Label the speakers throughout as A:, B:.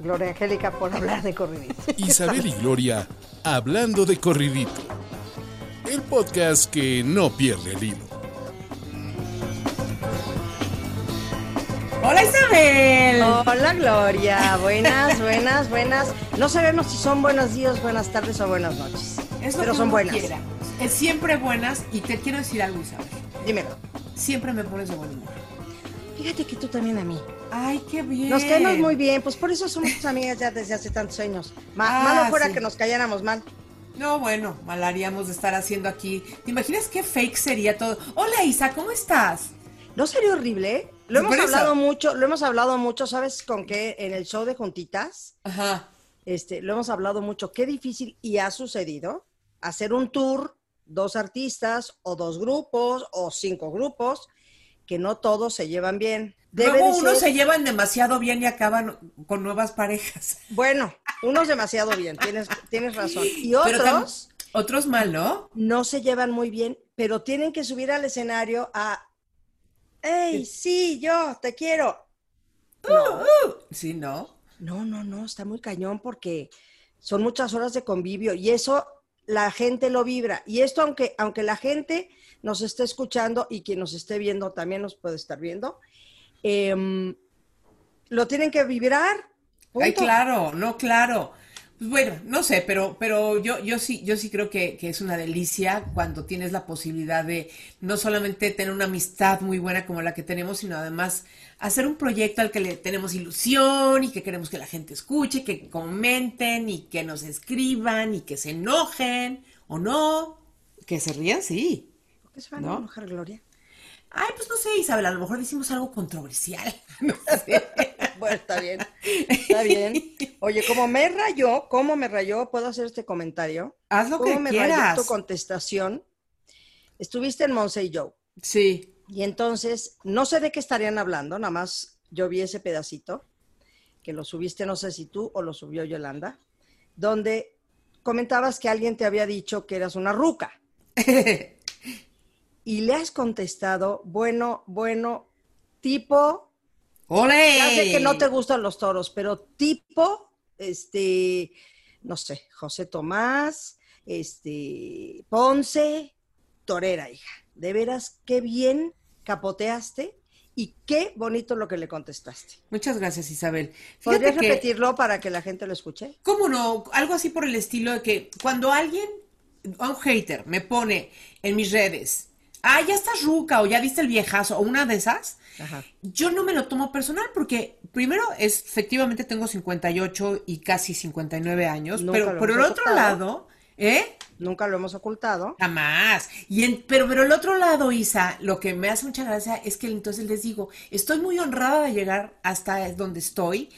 A: Gloria Angélica, por hablar de corridito.
B: Isabel y Gloria hablando de corridito. El podcast que no pierde el hilo.
C: Hola Isabel.
A: Hola Gloria, buenas, buenas, buenas. No sabemos si son buenos días, buenas tardes o buenas noches.
C: Es lo
A: pero
C: que
A: son buenas.
C: quiera. Es siempre buenas y te quiero decir algo Isabel.
A: Dímelo.
C: Siempre me pones de buen humor.
A: Fíjate que tú también a mí.
C: Ay, qué bien.
A: Nos caemos muy bien, pues por eso somos amigas ya desde hace tantos años. Ma-
C: Ah,
A: malo fuera
C: sí.
A: que nos calláramos mal.
C: No, bueno, mal haríamos de estar haciendo aquí. ¿Te imaginas qué fake sería todo? Hola Isa, ¿cómo estás?
A: ¿No sería horrible? eh? Lo hemos
C: eso.
A: hablado mucho, lo hemos hablado mucho, ¿sabes con qué? En el show de Juntitas,
C: Ajá.
A: este, lo hemos hablado mucho. Qué difícil y ha sucedido hacer un tour, dos artistas o dos grupos o cinco grupos, que no todos se llevan bien. Debe
C: Luego unos
A: ser-
C: se llevan demasiado bien y acaban con nuevas parejas.
A: Bueno, unos demasiado bien, tienes, tienes razón. Y otros
C: otros mal, ¿no?
A: no se llevan muy bien, pero tienen que subir al escenario a, ¡Ey, sí, yo te quiero! No,
C: Sí, ¿no?
A: no, no, no, está muy cañón porque son muchas horas de convivio y eso la gente lo vibra. Y esto, aunque, aunque la gente nos esté escuchando y quien nos esté viendo también nos puede estar viendo, em, lo tienen que vibrar.
C: Ay, claro, no, claro. Pues bueno, no sé, pero, pero yo, yo sí, yo sí creo que, que es una delicia cuando tienes la posibilidad de no solamente tener una amistad muy buena como la que tenemos, sino además hacer un proyecto al que le tenemos ilusión y que queremos que la gente escuche, que comenten y que nos escriban y que se enojen o no. Que se rían, sí.
A: ¿Por qué se van
C: ¿No?
A: a enojar, Gloria?
C: Ay, pues no sé, Isabel, a lo mejor decimos algo controversial. No sé.
A: Bueno, está bien. Está bien. Oye, como me rayó, ¿cómo me rayó? ¿Puedo hacer este comentario?
C: Haz lo
A: ¿Cómo
C: que
A: me
C: quieras.
A: rayó tu contestación? Estuviste en Monse y Joe.
C: Sí.
A: Y entonces, no sé de qué estarían hablando, nada más yo vi ese pedacito, que lo subiste, no sé si tú o lo subió Yolanda, donde comentabas que alguien te había dicho que eras una ruca. Y le has contestado, bueno, bueno, tipo,
C: ¡Ole!
A: Ya sé que no te gustan los toros, pero tipo, este, no sé, José Tomás, este, Ponce, torera, hija. De veras, qué bien capoteaste y qué bonito lo que le contestaste.
C: Muchas gracias, Isabel.
A: ¿Podrías
C: Fíjate que,
A: repetirlo para que la gente lo escuche?
C: ¿cómo no? Algo así por el estilo de que cuando alguien, un hater, me pone en mis redes, ah, ya estás ruca o ya diste el viejazo o una de esas,
A: Ajá.
C: yo no me lo tomo personal porque primero es, efectivamente tengo 58 y casi 59 años,
A: Nunca
C: pero por el otro
A: ocultado.
C: lado, ¿eh?
A: Nunca lo hemos ocultado.
C: Jamás. Y en- pero, pero el otro lado, Isa, lo que me hace mucha gracia es que entonces les digo, estoy muy honrada de llegar hasta donde estoy,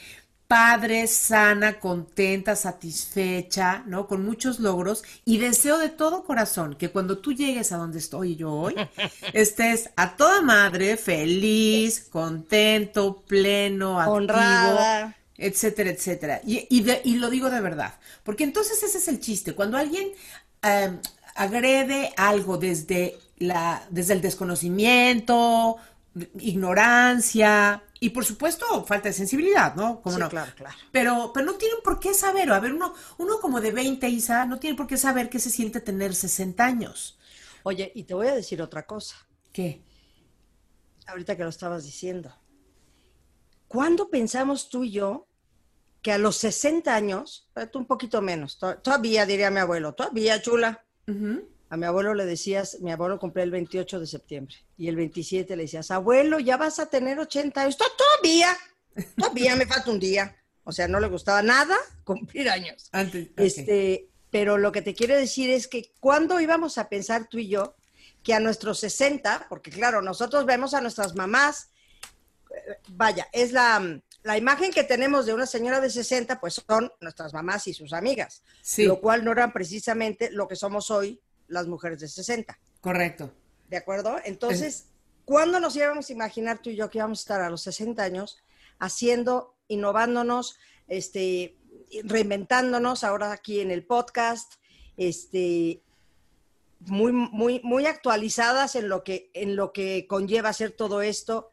C: padre, sana, contenta, satisfecha, ¿no? Con muchos logros y deseo de todo corazón que cuando tú llegues a donde estoy yo hoy, estés a toda madre, feliz, contento, pleno, activo
A: Honrada.
C: etcétera, etcétera. Y, y, de- y lo digo de verdad, porque entonces ese es el chiste. Cuando alguien eh, agrede algo desde, la, desde el desconocimiento, ignorancia y por supuesto falta de sensibilidad, ¿no? ¿Cómo
A: Sí,
C: no?
A: claro, claro.
C: Pero, pero no tienen por qué saber, a ver, uno, uno como de 20, Isa, no tiene por qué saber qué se siente tener 60 años.
A: Oye, y te voy a decir otra cosa,
C: ¿Qué?
A: ahorita que lo estabas diciendo. ¿Cuándo pensamos tú y yo que a los 60 años, tú un poquito menos, to- todavía diría mi abuelo, todavía chula. A mi abuelo le decías, mi abuelo cumplía el 28 de septiembre y el 27 le decías, abuelo, ya vas a tener 80 años. "To- Todavía, todavía me falta un día. O sea, no le gustaba nada cumplir años.
C: Antes.
A: Este, pero lo que te quiero decir es que cuando íbamos a pensar tú y yo que a nuestros 60, porque claro, nosotros vemos a nuestras mamás, eh, vaya, es la, la imagen que tenemos de una señora de 60, pues son nuestras mamás y sus amigas,
C: Sí.
A: lo cual no eran precisamente lo que somos hoy las mujeres de 60,
C: Correcto.
A: ¿de acuerdo? Entonces, ¿cuándo nos íbamos a imaginar tú y yo que íbamos a estar a los 60 años haciendo, innovándonos, este, reinventándonos ahora aquí en el podcast, este, muy, muy, muy actualizadas en lo que, en lo que conlleva hacer todo esto?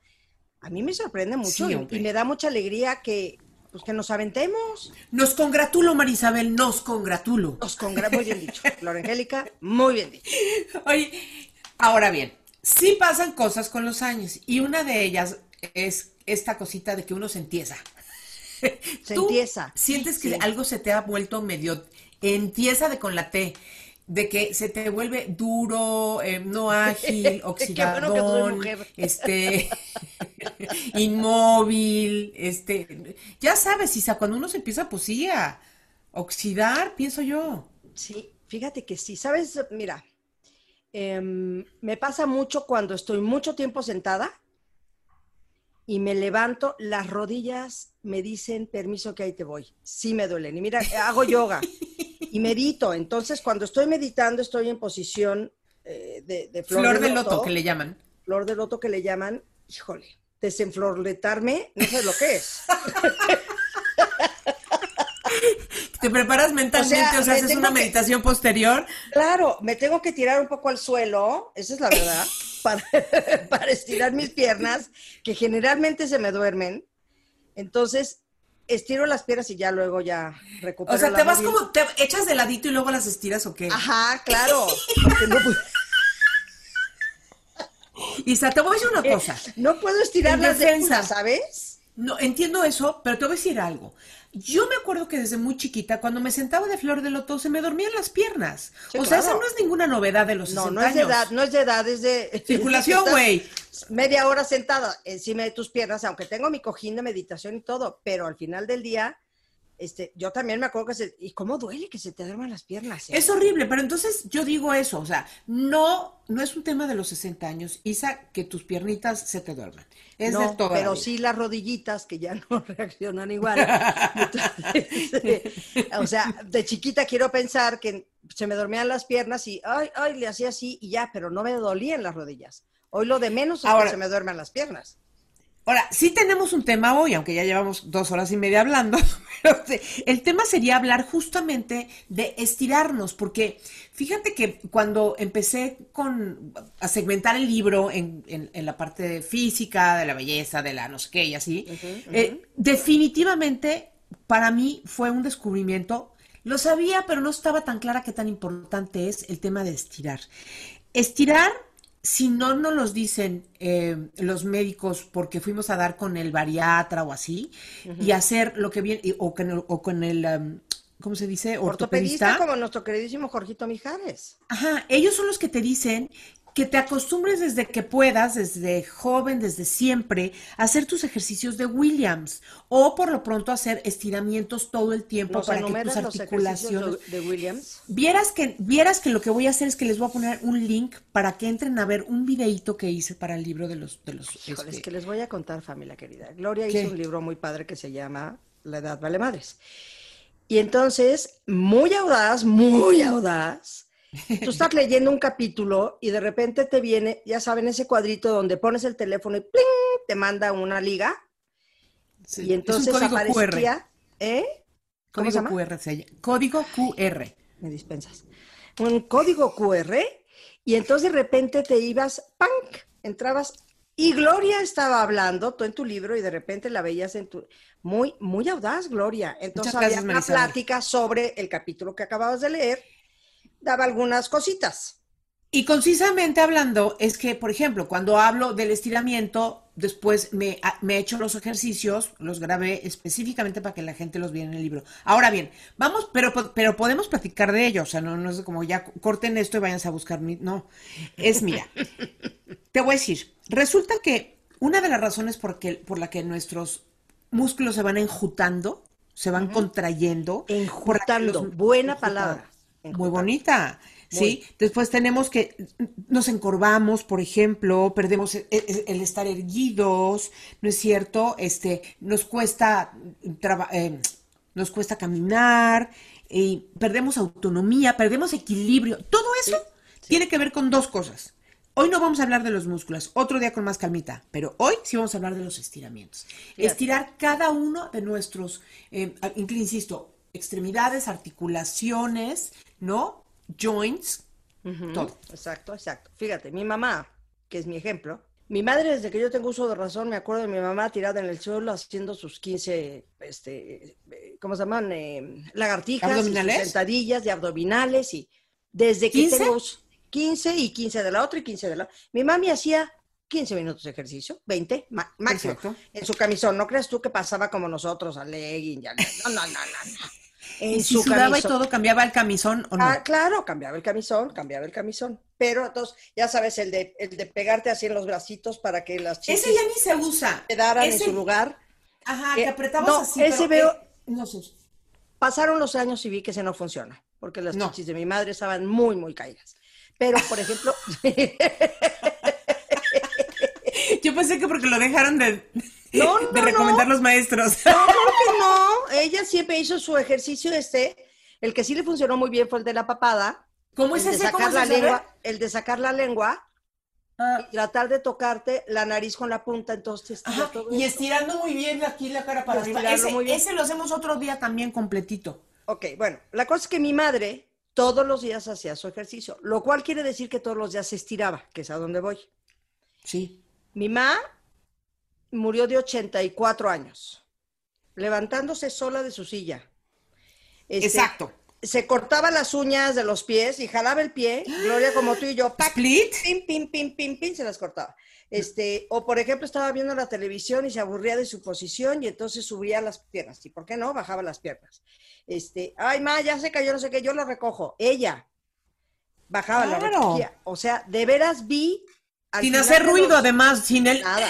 A: A mí me sorprende mucho
C: Sí,
A: y-
C: hombre.
A: y me da mucha alegría que, pues, que nos aventemos.
C: Nos congratulo, Marisabel, nos congratulo.
A: Nos congra- muy bien dicho. Flor Angélica, muy bien dicho.
C: Oye, ahora bien, sí pasan cosas con los años y una de ellas es esta cosita de que uno se entiesa.
A: Se
C: ¿Tú
A: entiesa.
C: ¿Sientes que
A: Sí.
C: algo se te ha vuelto medio entiesa de con la T? De que se te vuelve duro, eh, no ágil,
A: bueno
C: oxidadón, este, inmóvil, este, ya sabes, Isa, cuando uno se empieza, pues sí, a oxidar, pienso yo.
A: Sí, fíjate que sí. ¿Sabes? Mira, em, me pasa mucho cuando estoy mucho tiempo sentada y me levanto, las rodillas me dicen, permiso que ahí te voy. Sí me duelen. Y mira, hago yoga y medito. Entonces, cuando estoy meditando, estoy en posición eh, de, de flor,
C: Flor, de loto, que le llaman.
A: Flor de loto que le llaman, híjole, desenflorletarme, no sé lo que es.
C: Te preparas mentalmente, o sea, haces una
A: que-
C: meditación posterior.
A: Claro, me tengo que tirar un poco al suelo, esa es la verdad, para, para estirar mis piernas, que generalmente se me duermen. Entonces, estiro las piernas y ya luego ya recupero.
C: O sea,
A: la
C: te vas
A: movilidad.
C: como, te echas de ladito y luego las estiras o qué.
A: Ajá, claro. porque no, pu-
C: Isa, te voy a decir una cosa.
A: no puedo estirarlas de
C: defensa.
A: una, ¿sabes?
C: No, entiendo eso, pero te voy a decir algo. Yo me acuerdo que desde muy chiquita, cuando me sentaba de flor de loto, se me dormían las piernas.
A: Sí,
C: o sea, esa no es ninguna novedad de los
A: No,
C: 60
A: no es de edad, no es de edad, es de...
C: Circulación, güey.
A: Media hora sentada encima de tus piernas, aunque tengo mi cojín de meditación y todo, pero al final del día, este, yo también me acuerdo que se... ¿Y cómo duele que se te duerman las piernas? eh?
C: Es horrible, pero entonces yo digo eso, o sea, no, no es un tema de los 60 años, Isa, que tus piernitas se te duerman. Es
A: no,
C: de toda
A: pero sí las rodillitas que ya no reaccionan igual. Entonces, o sea, de chiquita quiero pensar que se me dormían las piernas y ay, ay, le hacía así y ya, pero no me dolían las rodillas. Hoy lo de menos es
C: Ahora-
A: que se me duerman las piernas.
C: Ahora, sí tenemos un tema hoy, aunque ya llevamos dos horas y media hablando, pero te- el tema sería hablar justamente de estirarnos, porque fíjate que cuando empecé con a segmentar el libro en, en- en la parte de física, de la belleza, de la no sé qué y así, eh, definitivamente para mí fue un descubrimiento. Lo sabía, pero no estaba tan clara qué tan importante es el tema de estirar. Estirar si no nos los dicen eh, los médicos porque fuimos a dar con el bariatra o así, y hacer lo que viene, o con el, o con el um, ¿cómo se dice?
A: Ortopedista
C: Ortopedista.
A: como nuestro queridísimo Jorgito Mijares.
C: Ajá, ellos son los que te dicen que te acostumbres desde que puedas, desde joven, desde siempre, a hacer tus ejercicios de Williams o por lo pronto hacer estiramientos todo el tiempo
A: ¿Nos
C: para que tus
A: los
C: articulaciones...
A: de Williams?
C: Vieras que, vieras que lo que voy a hacer es que les voy a poner un link para que entren a ver un videíto que hice para el libro de los... De los
A: Híjole, es
C: este,
A: que les voy a contar, familia querida. Gloria
C: ¿Qué?
A: hizo un libro muy padre que se llama La edad vale madres. Y entonces, muy audaz, muy audaz, tú estás leyendo un capítulo y de repente te viene, ya saben, ese cuadrito donde pones el teléfono y ¡pling! te manda una liga.
C: sí,
A: y
C: es un
A: entonces
C: código
A: aparecía, ¿eh? ¿Cómo se
C: Código
A: llama?
C: QR se llama. Código QR.
A: me dispensas, un código QR y entonces de repente te ibas, ¡pank! Entrabas y Gloria estaba hablando, tú en tu libro y de repente la veías en tu... Muy, muy audaz, Gloria. Entonces había una
C: Marisabel.
A: plática sobre el capítulo que acababas de leer, daba algunas cositas.
C: Y concisamente hablando, es que, por ejemplo, cuando hablo del estiramiento, después me, he hecho los ejercicios, los grabé específicamente para que la gente los viera en el libro. Ahora bien, vamos, pero, pero podemos platicar de ello, o sea, no, no es como ya corten esto y váyanse a buscar mi. No, es mira. Te voy a decir, resulta que una de las razones por, que, por la que nuestros músculos se van enjutando, se van contrayendo.
A: Enjutando,
C: los-
A: buena
C: enjutando.
A: palabra.
C: Muy bonita. ¿sí? Después tenemos que nos encorvamos, por ejemplo, perdemos el, el estar erguidos, ¿no es cierto? Este, nos cuesta eh, nos cuesta caminar, y perdemos autonomía, perdemos equilibrio. Todo eso tiene que ver con dos cosas. Hoy no vamos a hablar de los músculos, otro día con más calmita, pero hoy sí vamos a hablar de los estiramientos. Estirar cada uno de nuestros, eh, insisto, extremidades, articulaciones, ¿no? Joints, todo.
A: Exacto, exacto. Fíjate, mi mamá, que es mi ejemplo, mi madre, desde que yo tengo uso de razón, me acuerdo de mi mamá tirada en el suelo haciendo sus 15, este, ¿cómo se llaman? Eh, lagartijas, y sentadillas y abdominales. Y desde que tengo 15 y 15 de la otra y 15 de la otra. Mi mami hacía 15 minutos de ejercicio, 20 máximo, en su camisón. No creas tú que pasaba como nosotros, a legging, ya, no, no, no, no.
C: En si sudaba y todo, ¿cambiaba el camisón o no?
A: Ah, claro, cambiaba el camisón, cambiaba el camisón. Pero entonces, ya sabes, el de, el de pegarte así en los bracitos para que las
C: chicas... Ese ya ni se usa.
A: Quedaran en su lugar.
C: Ajá, que eh, apretabas no, así,
A: ese veo... no sé. Pasaron los años y vi que ese no funciona, porque las chichis de mi madre estaban muy, muy caídas. Pero, por ejemplo...
C: Yo pensé que porque lo dejaron de... de recomendar los maestros.
A: No, que no. Ella siempre hizo su ejercicio este. El que sí le funcionó muy bien fue el de la papada.
C: ¿Cómo es
A: el
C: ese?
A: De sacar la lengua, el de sacar la lengua ah. y tratar de tocarte la nariz con la punta, entonces
C: Y estirando muy bien aquí la cara para arriba. Ese, ese lo hacemos otro día también completito.
A: Ok, bueno, la cosa es que mi madre todos los días hacía su ejercicio, lo cual quiere decir que todos los días se estiraba, que es a donde voy.
C: Sí.
A: Mi mamá murió de 84 años, levantándose sola de su silla.
C: Este, Exacto.
A: Se cortaba las uñas de los pies y jalaba el pie, Gloria como tú y yo,
C: ¿Split?
A: pim, pim, pim, pim, pim, se las cortaba. Este, o por ejemplo, estaba viendo la televisión y se aburría de su posición y entonces subía las piernas. ¿Y por qué no? Bajaba las piernas. Este, ay, ma, ya se cayó, no sé qué, yo lo recojo. Ella bajaba la recogía. O sea, de veras vi.
C: Sin hacer ruido, además, sin el.
A: Nada.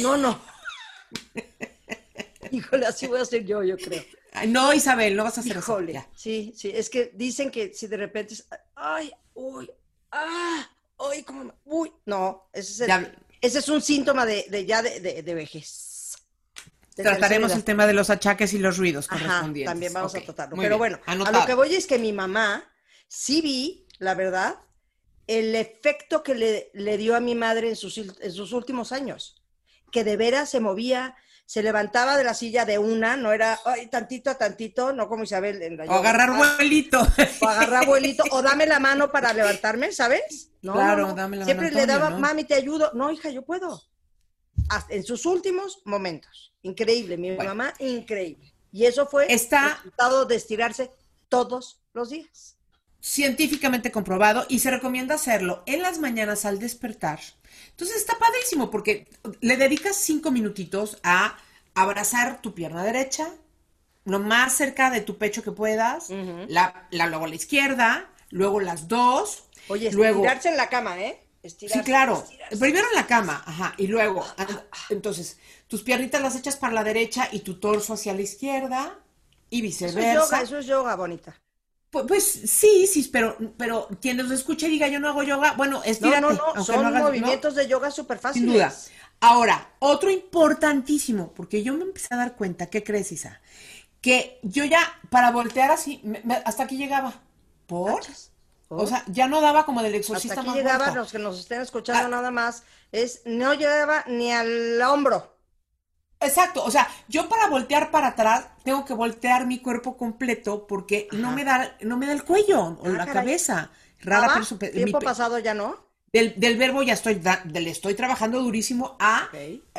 A: No, no. Híjole, así voy a hacer yo, yo creo.
C: no, Isabel, no vas a hacer
A: Híjole, sí, sí, es que dicen que si de repente es, ay, uy, ah, uy, como, uy, no, ese es, ese es un síntoma de, de ya de, de, vejez.
C: Trataremos el tema de los achaques y los ruidos correspondientes.
A: también vamos a tratarlo. Pero bueno, a lo que voy es que mi mamá sí vi, la verdad, el efecto que le, le dio a mi madre en sus, en sus últimos años que de veras se movía, se levantaba de la silla de una, no era ay, tantito a tantito, no como Isabel en la
C: O agarrar vuelito.
A: O agarrar vuelito, o dame la mano para levantarme, ¿sabes?
C: No, claro, dame la
A: Siempre le daba, mami, te ayudo. No, hija, yo puedo. en sus últimos momentos. Increíble, mi mamá, increíble. Y eso fue
C: Está...
A: el resultado de estirarse todos los días
C: científicamente comprobado y se recomienda hacerlo en las mañanas al despertar. Entonces está padrísimo porque le dedicas cinco minutitos a abrazar tu pierna derecha, lo más cerca de tu pecho que puedas, la, luego a la izquierda, luego las dos.
A: Oye,
C: luego,
A: estirarse en la cama, ¿eh?
C: sí, claro. Primero en la cama, ajá, y luego, entonces, tus piernitas las echas para la derecha y tu torso hacia la izquierda y viceversa.
A: Eso es yoga, eso es yoga, bonita.
C: Pues, pues, sí, sí, pero, pero quien nos escuche y diga yo no hago yoga, bueno, estírate.
A: No, no, no, son movimientos de yoga súper fáciles.
C: Sin duda. Ahora, otro importantísimo, porque yo me empecé a dar cuenta, ¿qué crees, Isa? Que yo ya, para voltear así, hasta aquí llegaba. ¿Por? O sea, ya no daba como del exorcista
A: Hasta aquí llegaba, los que nos estén escuchando ah. nada más, es, no llegaba ni al hombro.
C: Exacto, o sea, yo para voltear para atrás tengo que voltear mi cuerpo completo porque no me da no me da el cuello o ah, la cabeza.
A: Rara pero tiempo pasado ya no.
C: Del, del, verbo ya estoy le estoy trabajando durísimo a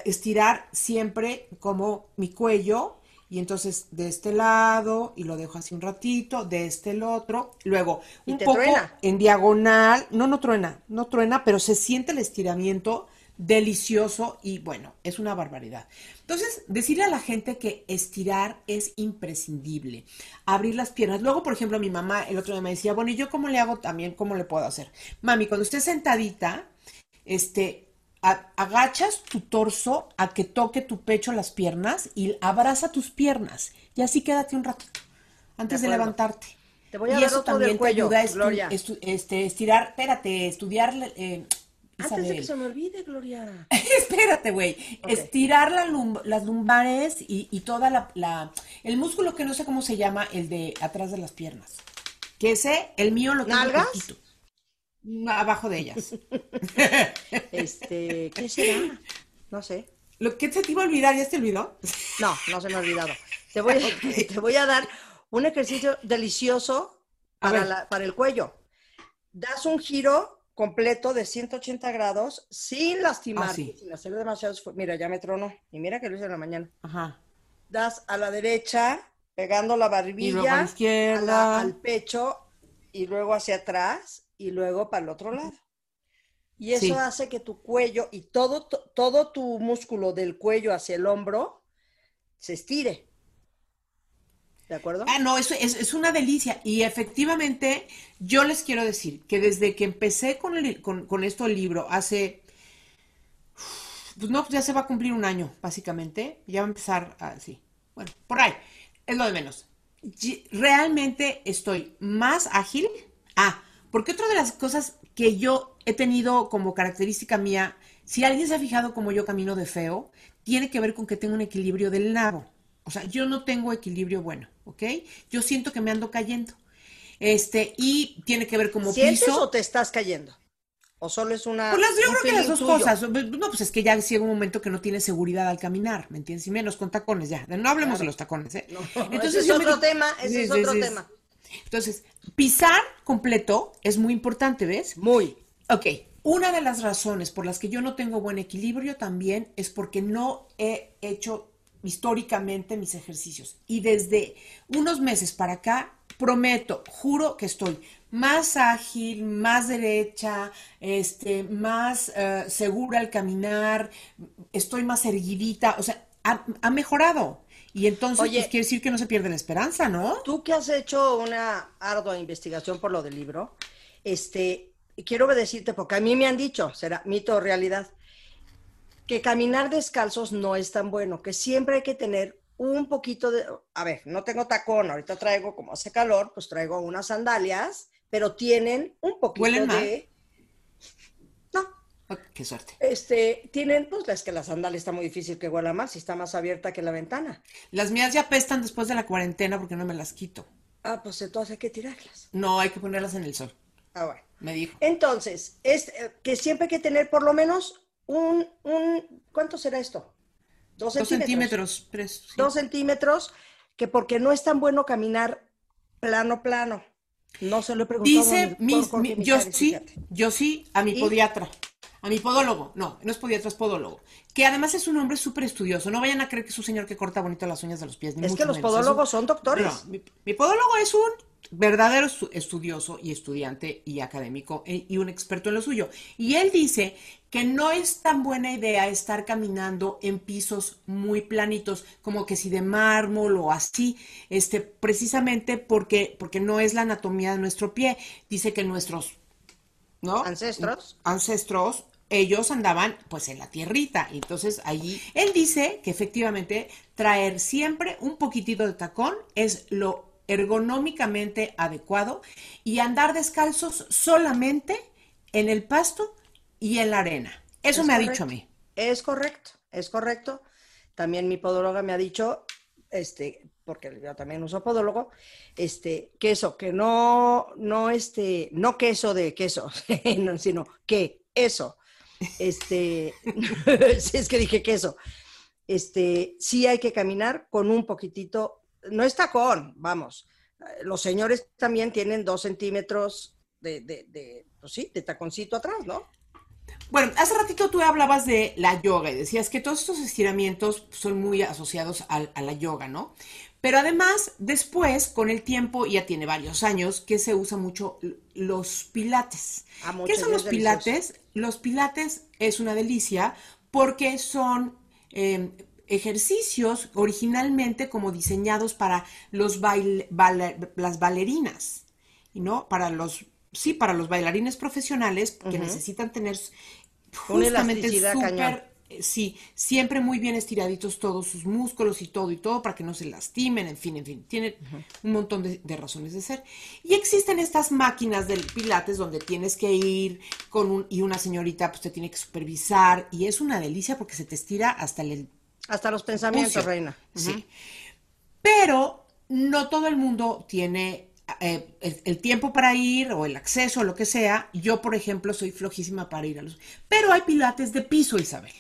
C: estirar siempre como mi cuello y entonces de este lado y lo dejo así un ratito, de este el otro, luego un poco en diagonal, no no truena, no truena, pero se siente el estiramiento delicioso y bueno, es una barbaridad. Entonces, decirle a la gente que estirar es imprescindible, abrir las piernas. Luego, por ejemplo, mi mamá el otro día me decía, bueno, ¿y yo cómo le hago también? ¿Cómo le puedo hacer? Mami, cuando estés sentadita, este, agachas tu torso a que toque tu pecho las piernas y abraza tus piernas y así quédate un ratito antes de, levantarte.
A: Te voy a
C: y eso también
A: del cuello,
C: te ayuda a estu- este, estirar, espérate, estudiar, eh,
A: Antes de que se me olvide, Gloria.
C: Espérate, güey. Estirar la lum- las lumbares y, y toda la, la- El músculo que no sé cómo se llama, el de atrás de las piernas. Que ese, el mío lo tengo
A: ¿Nalgas?
C: No, Abajo de ellas.
A: Este, ¿qué será? No sé.
C: ¿Lo que se te iba a olvidar? ¿Ya se te olvidó?
A: No, no se me ha olvidado. Te voy, a- te voy a dar un ejercicio delicioso para, la- para el cuello. Das un giro completo de 180 grados sin lastimarte,
C: Ah, sí.
A: sin hacer demasiado esfuerzo. Mira, ya me tronó. Y mira que lo hice en la mañana.
C: Ajá.
A: Das a la derecha, pegando la barbilla.
C: Y luego a la izquierda.
A: la- al pecho y luego hacia atrás y luego para el otro lado. Y eso
C: Sí.
A: hace que tu cuello y todo, to- todo tu músculo del cuello hacia el hombro se estire. ¿De acuerdo?
C: Ah, no, eso es, una delicia. Y efectivamente, yo les quiero decir que desde que empecé con, con, con esto el libro, hace. Pues no, ya se va a cumplir un año, básicamente. Ya va a empezar así. Bueno, por ahí. Es lo de menos. Realmente estoy más ágil. Ah, porque otra de las cosas que yo he tenido como característica mía, si alguien se ha fijado como yo camino de feo, tiene que ver con que tengo un equilibrio del nabo. O sea, yo no tengo equilibrio bueno, ¿ok? Yo siento que me ando cayendo. Este, y tiene que ver como
A: ¿Sientes
C: piso.
A: o te estás cayendo? ¿O solo es una...
C: Pues las, yo creo que las dos
A: tuyo?
C: cosas. No, pues es que ya llega un momento que no tienes seguridad al caminar, ¿me entiendes? Y menos con tacones ya. No hablemos
A: Claro.
C: de los tacones, ¿eh?
A: No, ese es
C: me
A: otro tema, ese es otro tema.
C: Entonces, pisar completo es muy importante, ¿ves?
A: Muy.
C: Ok, una de las razones por las que yo no tengo buen equilibrio también es porque no he hecho históricamente mis ejercicios. Y desde unos meses para acá, prometo, juro que estoy más ágil, más derecha, este, más eh, segura al caminar, estoy más erguidita, o sea, ha, ha mejorado. Y entonces,
A: Oye.
C: pues quiere decir que no se pierde la esperanza, ¿no?
A: Tú que has hecho una ardua investigación por lo del libro, este, quiero decirte, porque a mí me han dicho, será mito o realidad, que caminar descalzos no es tan bueno, que siempre hay que tener un poquito de, a ver, no tengo tacón, ahorita traigo, como hace calor, pues traigo unas sandalias, pero tienen un poquito
C: ¿Huelen mal?
A: de... No,
C: Oh, qué suerte.
A: este, tienen, pues es que la sandalia está muy difícil que huela más, si está más abierta que la ventana.
C: Las mías ya pestan después de la cuarentena porque no me las quito.
A: Ah, pues entonces hay que tirarlas.
C: No, hay que ponerlas en el sol,
A: Ah, bueno.
C: me dijo.
A: Entonces, es eh, que siempre hay que tener por lo menos un, un ¿cuánto será esto? Dos
C: Dos
A: centímetros.
C: centímetros, tres. sí.
A: Dos centímetros, que porque no es tan bueno caminar plano, plano. No se lo he preguntado
C: Dice,
A: mi
C: yo
A: Mijares,
C: sí,
A: fíjate.
C: yo sí, a mi
A: ¿Y?
C: podiatra, a mi podólogo. No, no es podiatra, es podólogo. Que además es un hombre súper estudioso. No vayan a creer que es un señor que corta bonito las uñas de los pies. ni
A: Es
C: mucho
A: que los
C: menos. Es un-
A: podólogos son doctores.
C: No, mi, podólogo es un verdadero estu- estudioso y estudiante y académico e- y un experto en lo suyo. Y él dice que no es tan buena idea estar caminando en pisos muy planitos, como que si de mármol o así, este, precisamente porque, porque no es la anatomía de nuestro pie. Dice que nuestros ¿no?
A: Ancestros.
C: Ancestros, ellos andaban pues en la tierrita. Entonces allí, él dice que efectivamente traer siempre un poquitito de tacón es lo ergonómicamente adecuado y andar descalzos solamente en el pasto y en la arena. Eso
A: Es
C: me ha dicho a mí.
A: Es correcto, es correcto. También mi podóloga me ha dicho, este, porque yo también uso podólogo, este, queso, que no, no, este, no queso de queso, no, sino que eso. Este, si es que dije queso. Este, sí hay que caminar con un poquitito, no es tacón, vamos. Los señores también tienen dos centímetros de, de, de, pues sí, de taconcito atrás, ¿no?
C: Bueno, hace ratito tú hablabas de la yoga y decías que todos estos estiramientos son muy asociados al- a, la yoga, ¿no? Pero además, después, con el tiempo, ya tiene varios años, que se usa mucho los pilates.
A: Ah,
C: ¿Qué son los
A: delicioso.
C: pilates? Los pilates es una delicia porque son eh, ejercicios originalmente como diseñados para los las bailarinas, ¿no? Para los, sí, para los bailarines profesionales que necesitan tener Justamente
A: elasticidad cañón.
C: súper eh, sí, siempre muy bien estiraditos todos sus músculos y todo y todo para que no se lastimen, en fin, en fin, tiene un montón de, de, razones de ser. Y existen estas máquinas del pilates donde tienes que ir con un, y una señorita pues te tiene que supervisar y es una delicia porque se te estira hasta el...
A: Hasta los pensamientos, reina.
C: Sí. Pero no todo el mundo tiene eh, el, tiempo para ir o el acceso o lo que sea. Yo, por ejemplo, soy flojísima para ir a los... Pero hay pilates de piso, Isabel.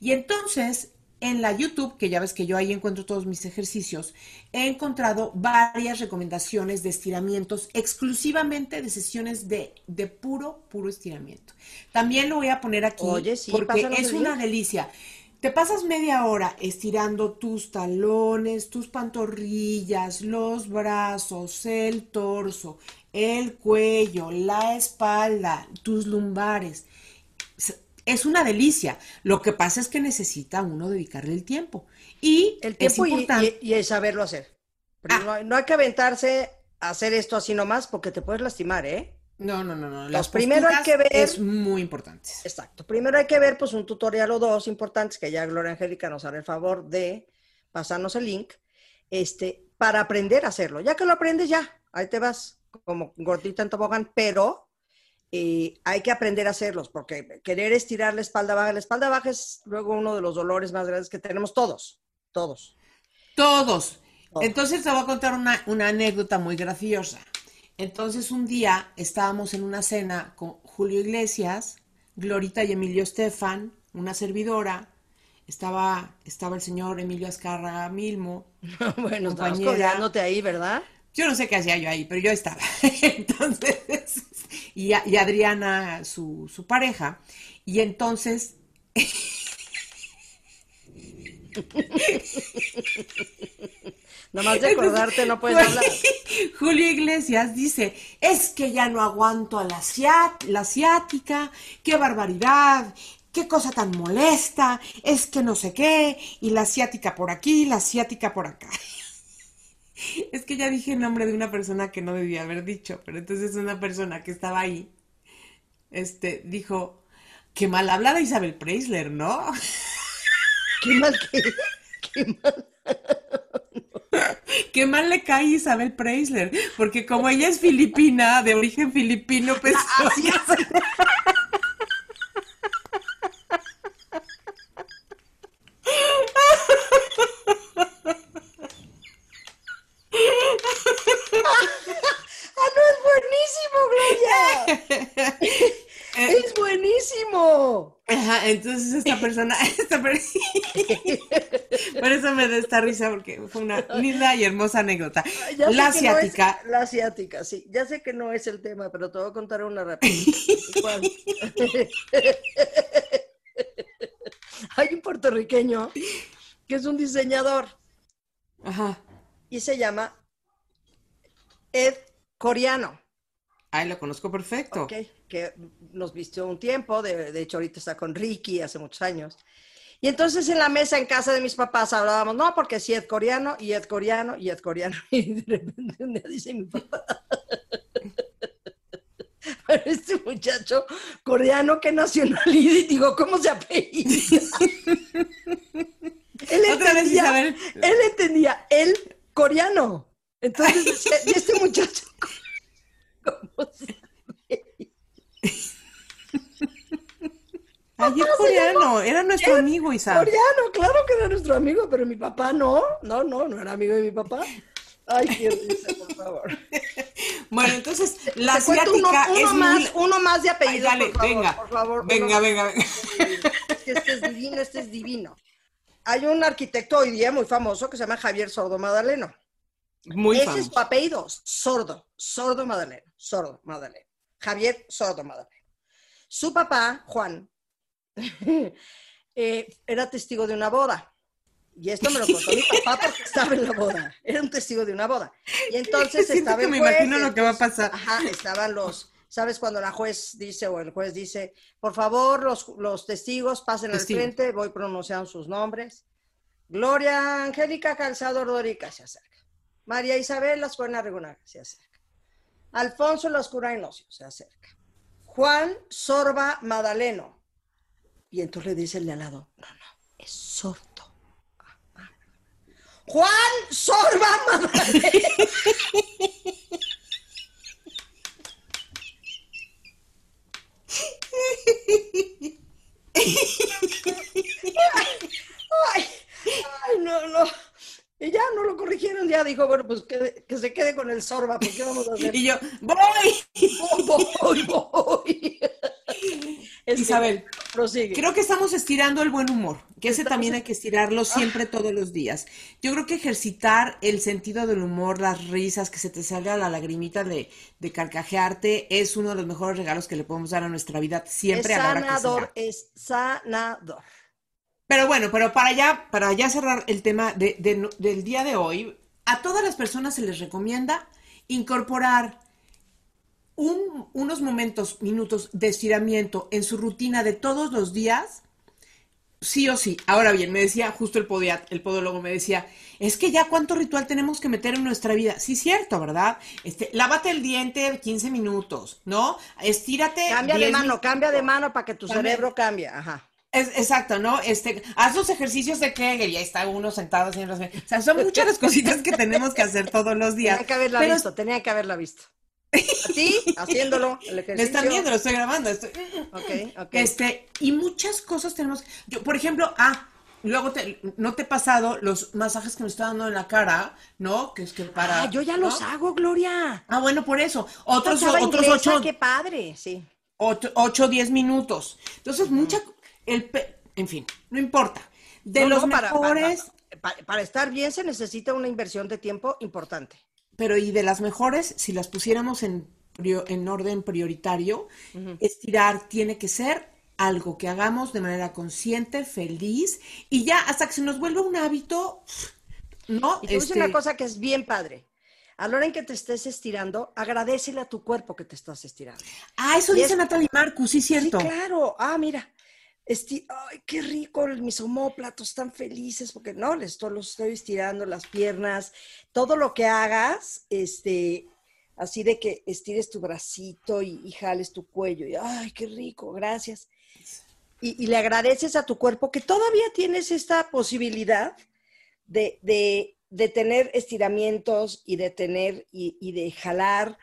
C: Y entonces, en la YouTube, que ya ves que yo ahí encuentro todos mis ejercicios, he encontrado varias recomendaciones de estiramientos exclusivamente de sesiones de, de puro, puro estiramiento. También lo voy a poner aquí porque es una delicia. Te pasas media hora estirando tus talones, tus pantorrillas, los brazos, el torso, el cuello, la espalda, tus lumbares. Es una delicia. Lo que pasa es que necesita uno dedicarle el tiempo. Y
A: el tiempo es importante. Y, y, saberlo hacer. Ah. no, no hay que aventarse a hacer esto así nomás porque te puedes lastimar, ¿eh?
C: No, no, no, no.
A: Las primero hay que ver.
C: Es muy importante.
A: Exacto. Primero hay que ver, pues, un tutorial o dos importantes que ya Gloria Angélica nos hará el favor de pasarnos el link, este, para aprender a hacerlo. Ya que lo aprendes, ya, ahí te vas, como gordita en tobogán, pero eh, hay que aprender a hacerlos, porque querer estirar la espalda baja, la espalda baja es luego uno de los dolores más grandes que tenemos todos, todos.
C: Todos. Entonces te voy a contar una, una anécdota muy graciosa. Entonces un día estábamos en una cena con Julio Iglesias, Glorita y Emilio Estefan, una servidora, estaba, estaba el señor Emilio Azcarra Milmo.
A: bueno, estabas ahí, ¿verdad?
C: Yo no sé qué hacía yo ahí, pero yo estaba. entonces, y, y Adriana, su, su pareja, y entonces
A: Nada más de acordarte no puedes hablar.
C: Julio Iglesias dice, es que ya no aguanto a la, la asiática, qué barbaridad, qué cosa tan molesta, es que no sé qué, y la asiática por aquí, la asiática por acá. Es que ya dije el nombre de una persona que no debía haber dicho, pero entonces una persona que estaba ahí, este, dijo, qué mal habla de Isabel Preisler, ¿no?
A: Qué mal que, qué mal.
C: Qué mal le cae Isabel Preisler, porque como ella es filipina, de origen filipino, pues... Así
A: ¡Ah, no, es buenísimo, Gloria! ¡Es buenísimo!
C: Ajá, entonces esta persona, esta da esta risa porque fue una linda y hermosa anécdota. la asiática.
A: la asiática, sí. Ya sé que no es el tema, pero te voy a contar una rápida. Hay un puertorriqueño que es un diseñador.
C: Ajá.
A: Y se llama Ed Coreano.
C: Ay, lo conozco perfecto.
A: Ok, que nos vistió un tiempo, de, hecho ahorita está con Ricky hace muchos años. Y entonces en la mesa en casa de mis papás hablábamos, no, porque si es coreano, y es coreano, y es coreano. Y de repente un día dice mi papá, este muchacho coreano, ¿qué nacionalidad? Y digo, ¿cómo se apellida? él, entendía, él entendía, él coreano. Entonces, ¿y este muchacho ¿Cómo se
C: Ay, es coreano, era nuestro amigo, Isabel.
A: Coreano, claro que era nuestro amigo, pero mi papá no, no, no, no era amigo de mi papá. Ay, qué risa, por favor.
C: Bueno, entonces, la asiática uno,
A: es más, uno más de apellido,
C: Ay, dale,
A: por
C: favor, venga,
A: por favor.
C: Venga, venga, venga.
A: Este es divino, este es divino. Hay un arquitecto hoy día muy famoso que se llama Javier Sordo Madaleno.
C: Muy
A: Ese es su apellido, Sordo, Sordo Madaleno, Sordo Madaleno. Javier Sordo Madaleno. Su papá, Juan, eh, era testigo de una boda. Y esto me lo contó mi papá porque estaba en la boda. Era un testigo de una boda. Y entonces estaba
C: el
A: me
C: juez, imagino lo que va a pasar.
A: Ajá, estaban los, ¿sabes? Cuando la juez dice o el juez dice, por favor, los, los testigos pasen al frente, voy pronunciando sus nombres. Gloria Angélica Calzado Rodríguez se acerca. María Isabel Las Regonaga se acerca. Alfonso Las Curainocio se acerca. Juan Sorba Madaleno Y entonces le dice el de al lado, no, no, es sordo. Juan Sorba Madre. Ay, ay, no, no. Y ya no lo corrigieron, ya dijo, bueno, pues que, que se quede con el sorba, pues ¿qué vamos a hacer?
C: Y yo, voy.
A: voy, voy. Este,
C: Isabel,
A: prosigue.
C: creo que estamos estirando el buen humor, que ese también hay que estirarlo siempre, todos los días. Yo creo que ejercitar el sentido del humor, las risas, que se te salga la lagrimita de, de carcajearte, es uno de los mejores regalos que le podemos dar a nuestra vida siempre
A: es
C: a la que
A: es sanador.
C: Pero bueno, pero para ya, para ya cerrar el tema de- del día de hoy, a todas las personas se les recomienda incorporar un- unos momentos, minutos de estiramiento en su rutina de todos los días, sí o sí. Ahora bien, me decía justo el, podia- el podólogo, me decía, es que ya cuánto ritual tenemos que meter en nuestra vida. Sí, cierto, ¿verdad? Este, lávate el diente 15 minutos, ¿no? Estírate.
A: Cambia de
C: 10
A: mano,
C: minutos.
A: cambia de mano para que tu
C: Cambia.
A: cerebro cambie. Ajá.
C: Es, exacto, ¿no? Este, haz los ejercicios de Kegel y ahí está uno sentado haciendo. O sea, son muchas las cositas que tenemos que hacer todos los días.
A: Tenía que haberla
C: Pero
A: visto, tenía que haberla visto. A ti, haciéndolo, el
C: Me están viendo, lo estoy grabando. estoy-. Este, y muchas cosas tenemos. Yo, por ejemplo, ah, luego te, no te he pasado los masajes que me está dando en la cara, ¿no? Que es que para.
A: Ah, yo ya
C: ¿no?
A: los hago, Gloria.
C: Ah, bueno, por eso. Otros, otros
A: inglesa,
C: ocho,
A: Qué padre, sí.
C: ocho, ocho, diez minutos. Entonces, mucha. El, pe- en fin, no importa. De
A: No,
C: los
A: no, para-
C: mejores.
A: Para, para- para estar bien se necesita una inversión de tiempo importante.
C: Pero y de las mejores, si las pusiéramos en, en orden prioritario, estirar tiene que ser algo que hagamos de manera consciente, feliz, y ya hasta que se nos vuelva un hábito, ¿no?
A: Y te
C: Este,
A: una cosa que es bien padre. A la hora en que te estés estirando, agradecele a tu cuerpo que te estás estirando.
C: Ah, eso
A: y
C: dice
A: es-
C: Natalie Marcus, sí, cierto.
A: Sí, claro. Ah, mira. Esti- Ay, qué rico, mis homóplatos están felices porque no, les estoy, los estoy estirando las piernas. Todo lo que hagas, este, así de que estires tu bracito y, jales tu cuello. Y, ay, qué rico, gracias. Y, le agradeces a tu cuerpo que todavía tienes esta posibilidad de, de- de tener estiramientos y de tener y, y de jalar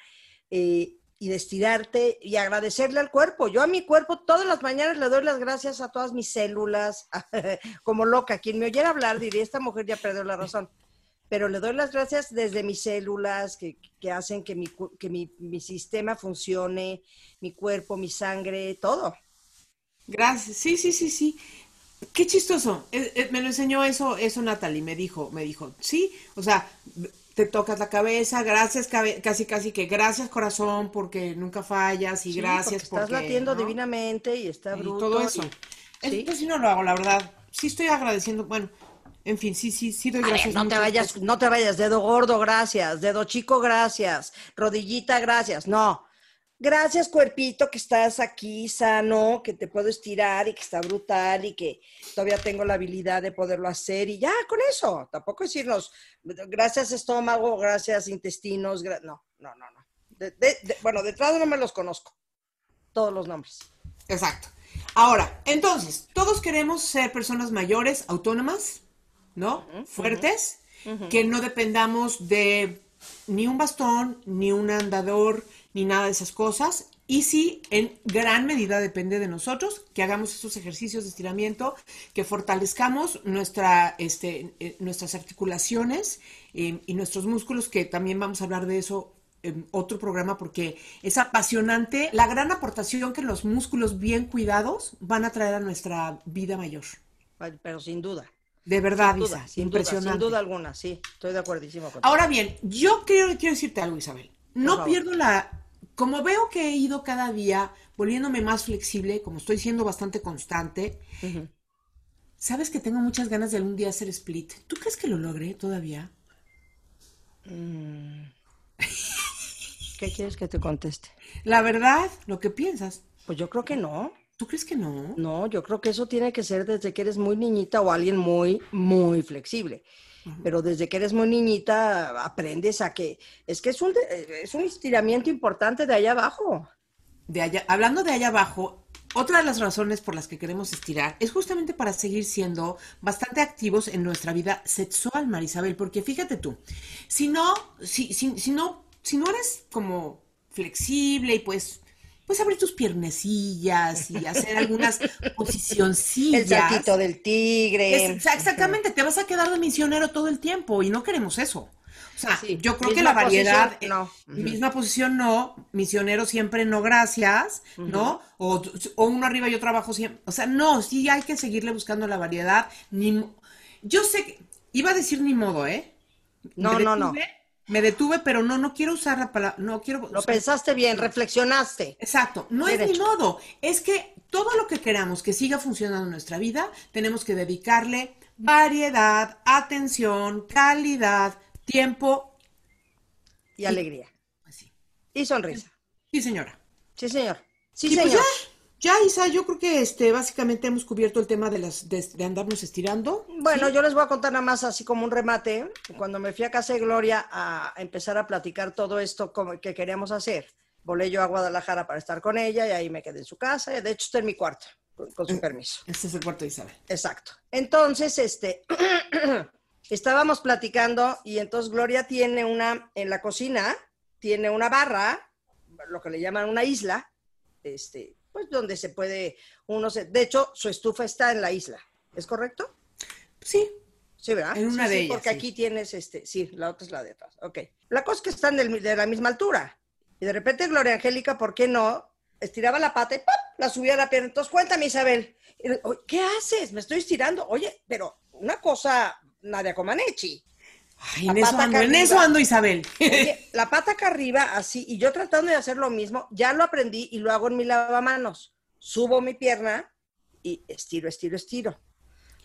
A: eh, y de y agradecerle al cuerpo. Yo a mi cuerpo todas las mañanas le doy las gracias a todas mis células, como loca. Quien me oyera hablar diría, esta mujer ya perdió la razón. Pero le doy las gracias desde mis células que, que hacen que, mi, que mi, mi sistema funcione, mi cuerpo, mi sangre, todo.
C: Gracias, sí, sí, sí, sí. Qué chistoso. Eh, eh, me lo enseñó eso, eso Natalie, me dijo, me dijo, sí, o sea, te tocas la cabeza, gracias, cabe- casi, casi que gracias corazón porque nunca fallas y
A: Sí,
C: gracias
A: porque estás
C: porque,
A: latiendo
C: ¿no?
A: divinamente y está
C: y
A: bruto.
C: todo eso.
A: y- sí.
C: Esto sí no lo hago, la verdad. Sí estoy agradeciendo, bueno, en fin, sí, sí, sí doy
A: A ver,
C: gracias.
A: no te vayas,
C: cosas.
A: no te vayas, dedo gordo, gracias, dedo chico, gracias, rodillita, gracias. No. Gracias, cuerpito, que estás aquí sano, que te puedo estirar y que está brutal y que todavía tengo la habilidad de poderlo hacer y ya con eso. Tampoco decirnos, gracias estómago, gracias intestinos, gra- no, no, no, no. De- de- de- bueno, detrás no me los conozco, todos los nombres.
C: Exacto. Ahora, entonces, todos queremos ser personas mayores, autónomas, ¿no? Fuertes, que no dependamos de ni un bastón, ni un andador, ni nada de esas cosas. Y sí, en gran medida depende de nosotros que hagamos esos ejercicios de estiramiento, que fortalezcamos nuestra, este, eh, nuestras articulaciones eh, y nuestros músculos, que también vamos a hablar de eso en otro programa porque es apasionante la gran aportación que los músculos bien cuidados van a traer a nuestra vida mayor.
A: Ay, Pero sin duda.
C: De verdad,
A: sin duda,
C: Isa,
A: sin duda,
C: impresionante.
A: sin duda alguna, sí, estoy de acuerdísimo contigo.
C: Ahora bien, yo quiero, quiero decirte algo, Isabel. No pierdo la... Como veo que he ido cada día volviéndome más flexible, como estoy siendo bastante constante, sabes que tengo muchas ganas de algún día hacer split. ¿Tú crees que lo logré todavía?
A: ¿Qué quieres que te conteste?
C: La verdad, lo que piensas.
A: Pues yo creo que no.
C: ¿Tú crees que no?
A: No, yo creo que eso tiene que ser desde que eres muy niñita o alguien muy, muy flexible. Pero desde que eres muy niñita aprendes a que es que es un, es un estiramiento importante de allá abajo.
C: de allá, hablando de allá abajo, otra de las razones por las que queremos estirar es justamente para seguir siendo bastante activos en nuestra vida sexual, Marisabel, porque fíjate tú, si no, si, si, si no, si no eres como flexible y pues pues abrir tus piernecillas y hacer algunas posicioncillas.
A: El saltito del tigre.
C: exactamente, te vas a quedar de misionero todo el tiempo y no queremos eso. O sea, yo creo que la variedad, no. misma posición no, misionero siempre no, gracias, ¿no? O, uno arriba y otro abajo siempre. O sea, no, sí hay que seguirle buscando la variedad. Ni, yo sé que, iba a decir ni modo, ¿eh?
A: No, no, no.
C: Me detuve, pero no, no quiero usar la palabra, no quiero...
A: Lo pensaste bien, reflexionaste.
C: Exacto, no es ni modo, es que todo lo que queramos que siga funcionando en nuestra vida, tenemos que dedicarle variedad, atención, calidad, tiempo.
A: Y alegría.
C: Así.
A: Y sonrisa.
C: Sí, señora.
A: Sí, señor. Sí,
C: pues
A: señor.
C: ya, Isa, yo creo que este, básicamente hemos cubierto el tema de, las, de, andarnos estirando.
A: Bueno, yo les voy a contar nada más así como un remate. Cuando me fui a casa de Gloria a empezar a platicar todo esto como que queríamos hacer, volé yo a Guadalajara para estar con ella y ahí me quedé en su casa. De hecho, está en mi cuarto, con, su mm, permiso.
C: Este es el cuarto de Isabel.
A: Exacto. Entonces, este, estábamos platicando y entonces Gloria tiene una, en la cocina, tiene una barra, lo que le llaman una isla, este, pues donde se puede, uno se, de hecho, su estufa está en la isla, ¿es correcto?
C: Sí.
A: Sí, ¿verdad?
C: En una de ellas.
A: Porque aquí tienes, este, sí, la otra es la de atrás, ok. La cosa es que están de, la misma altura. Y de repente Gloria Angélica, ¿por qué no? Estiraba la pata y ¡pop! la subía a la pierna. Entonces, cuéntame, Isabel, ¿qué haces? Me estoy estirando. Oye, pero una cosa Nadia Comaneci.
C: Ay, en eso, ando, en eso ando, Isabel.
A: la pata acá arriba, así, y yo tratando de hacer lo mismo, ya lo aprendí y lo hago en mi lavamanos. Subo mi pierna y estiro, estiro, estiro.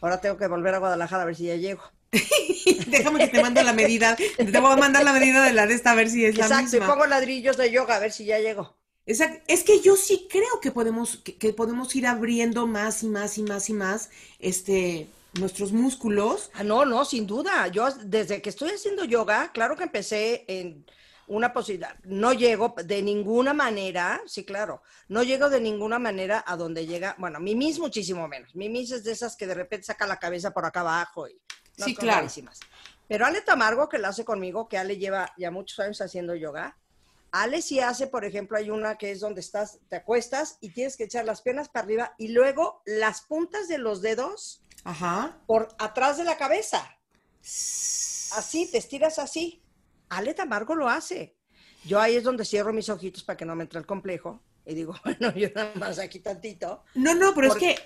A: Ahora tengo que volver a Guadalajara a ver si ya llego.
C: Déjame que te mande la medida. Te voy a mandar la medida de la de esta a ver si es la misma. Exacto, y
A: pongo ladrillos de yoga a ver si ya llego.
C: Exacto. Es que yo sí creo que podemos, que, que podemos ir abriendo más y más y más y más, este, nuestros músculos.
A: Ah, no, no, sin duda. Yo desde que estoy haciendo yoga, claro que empecé en una posibilidad. No llego de ninguna manera, sí, claro, no llego de ninguna manera a donde llega, bueno, Mimis muchísimo menos. Mimis es de esas que de repente saca la cabeza por acá abajo y
C: sí, claro.
A: Pero Ale Tamargo, que la hace conmigo, que Ale lleva ya muchos años haciendo yoga, Ale sí hace, por ejemplo, hay una que es donde estás, te acuestas y tienes que echar las piernas para arriba y luego las puntas de los dedos
C: Ajá.
A: por atrás de la cabeza. Así, te estiras así. Ale Tamargo lo hace. Yo ahí es donde cierro mis ojitos para que no me entre el complejo. Y digo, bueno, yo nada más aquí tantito.
C: No, no, pero es que,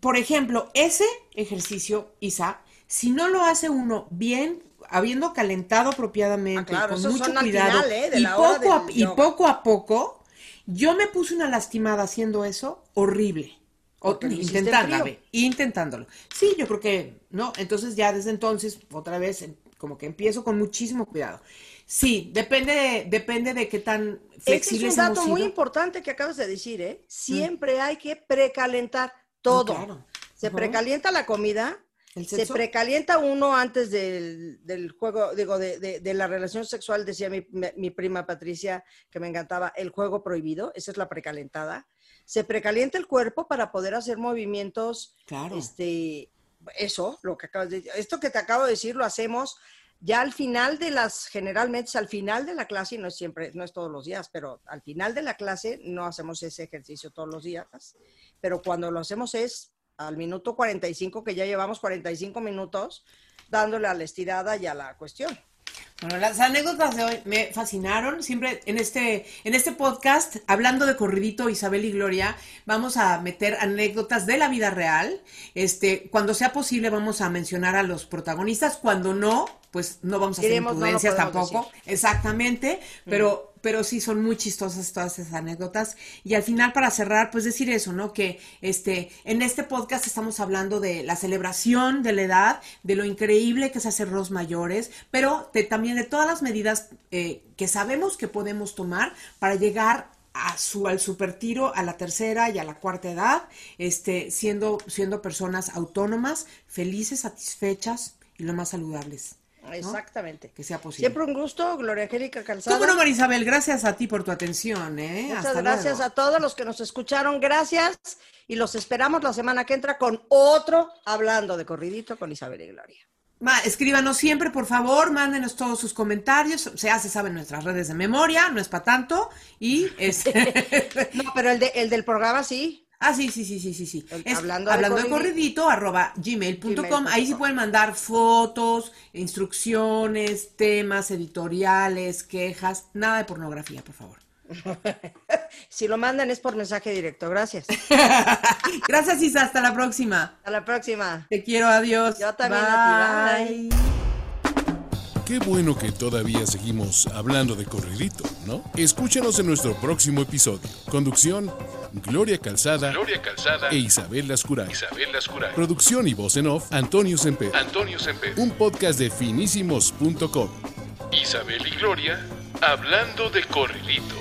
C: por ejemplo, ese ejercicio, Isa, si no lo hace uno bien, habiendo calentado apropiadamente,
A: ah,
C: con mucho cuidado, ¿eh? y, poco a, y poco a poco, yo me puse una lastimada haciendo eso horrible intentándolo, intentándolo. Sí, yo creo que, ¿no? Entonces ya desde entonces, otra vez, como que empiezo con muchísimo cuidado. Sí, depende de, depende de qué tan flexible
A: es un dato muy importante que acabas de decir, ¿eh? Siempre hay que precalentar todo. Se precalienta la comida, se precalienta uno antes del, juego, digo, de, de, la relación sexual, decía mi, mi, prima Patricia, que me encantaba, el juego prohibido, esa es la precalentada se precalienta el cuerpo para poder hacer movimientos,
C: claro.
A: este, eso, lo que acabas de esto que te acabo de decir lo hacemos ya al final de las, generalmente al final de la clase, y no es siempre, no es todos los días, pero al final de la clase no hacemos ese ejercicio todos los días, pero cuando lo hacemos es al minuto 45, que ya llevamos 45 minutos, dándole a la estirada y a la cuestión.
C: Bueno, las anécdotas de hoy me fascinaron. Siempre en este, en este podcast, hablando de corridito Isabel y Gloria, vamos a meter anécdotas de la vida real. Este, cuando sea posible, vamos a mencionar a los protagonistas. Cuando no, pues no vamos a hacer imprudencias tampoco. Exactamente. Pero pero sí son muy chistosas todas esas anécdotas. Y al final, para cerrar, pues decir eso, ¿no? Que este, en este podcast estamos hablando de la celebración de la edad, de lo increíble que es hacer los mayores, pero también de todas las medidas eh, que sabemos que podemos tomar para llegar a su, al supertiro a la tercera y a la cuarta edad, este, siendo, siendo personas autónomas, felices, satisfechas y lo más saludables.
A: Exactamente.
C: Que sea posible.
A: Siempre un gusto, Gloria Angélica Calzada.
C: ¿Cómo no, Marisabel? Gracias a ti por tu atención. ¿eh?
A: Muchas
C: Hasta
A: gracias
C: luego.
A: a todos los que nos escucharon. Gracias. Y los esperamos la semana que entra con otro Hablando de Corridito con Isabel y Gloria.
C: Ma, escríbanos siempre, por favor, mándenos todos sus comentarios. Se hace, saben, nuestras redes de memoria, no es para tanto. Y este.
A: No, pero el, de, el del programa sí.
C: Ah, sí, sí, sí, sí, sí, sí. Es
A: hablando
C: hablando, de
A: corridito.
C: corridito, arroba gmail.com.
A: Gmail.com.
C: Ahí sí pueden mandar fotos, instrucciones, temas, editoriales, quejas, nada de pornografía, por favor.
A: Si lo mandan es por mensaje directo. Gracias.
C: Gracias, Isa, hasta la próxima.
A: Hasta la próxima.
C: Te quiero, adiós.
A: Yo también a ti, bye.
B: Qué bueno que todavía seguimos hablando de corridito, ¿no? Escúchanos en nuestro próximo episodio. Conducción, Gloria Calzada,
D: Gloria Calzada
B: e Isabel Lascuray.
D: Isabel Lascuray.
B: Producción y voz en off, Antonio Semper.
D: Antonio Semper.
B: Un podcast de finísimos.com.
D: Isabel y Gloria hablando de corridito.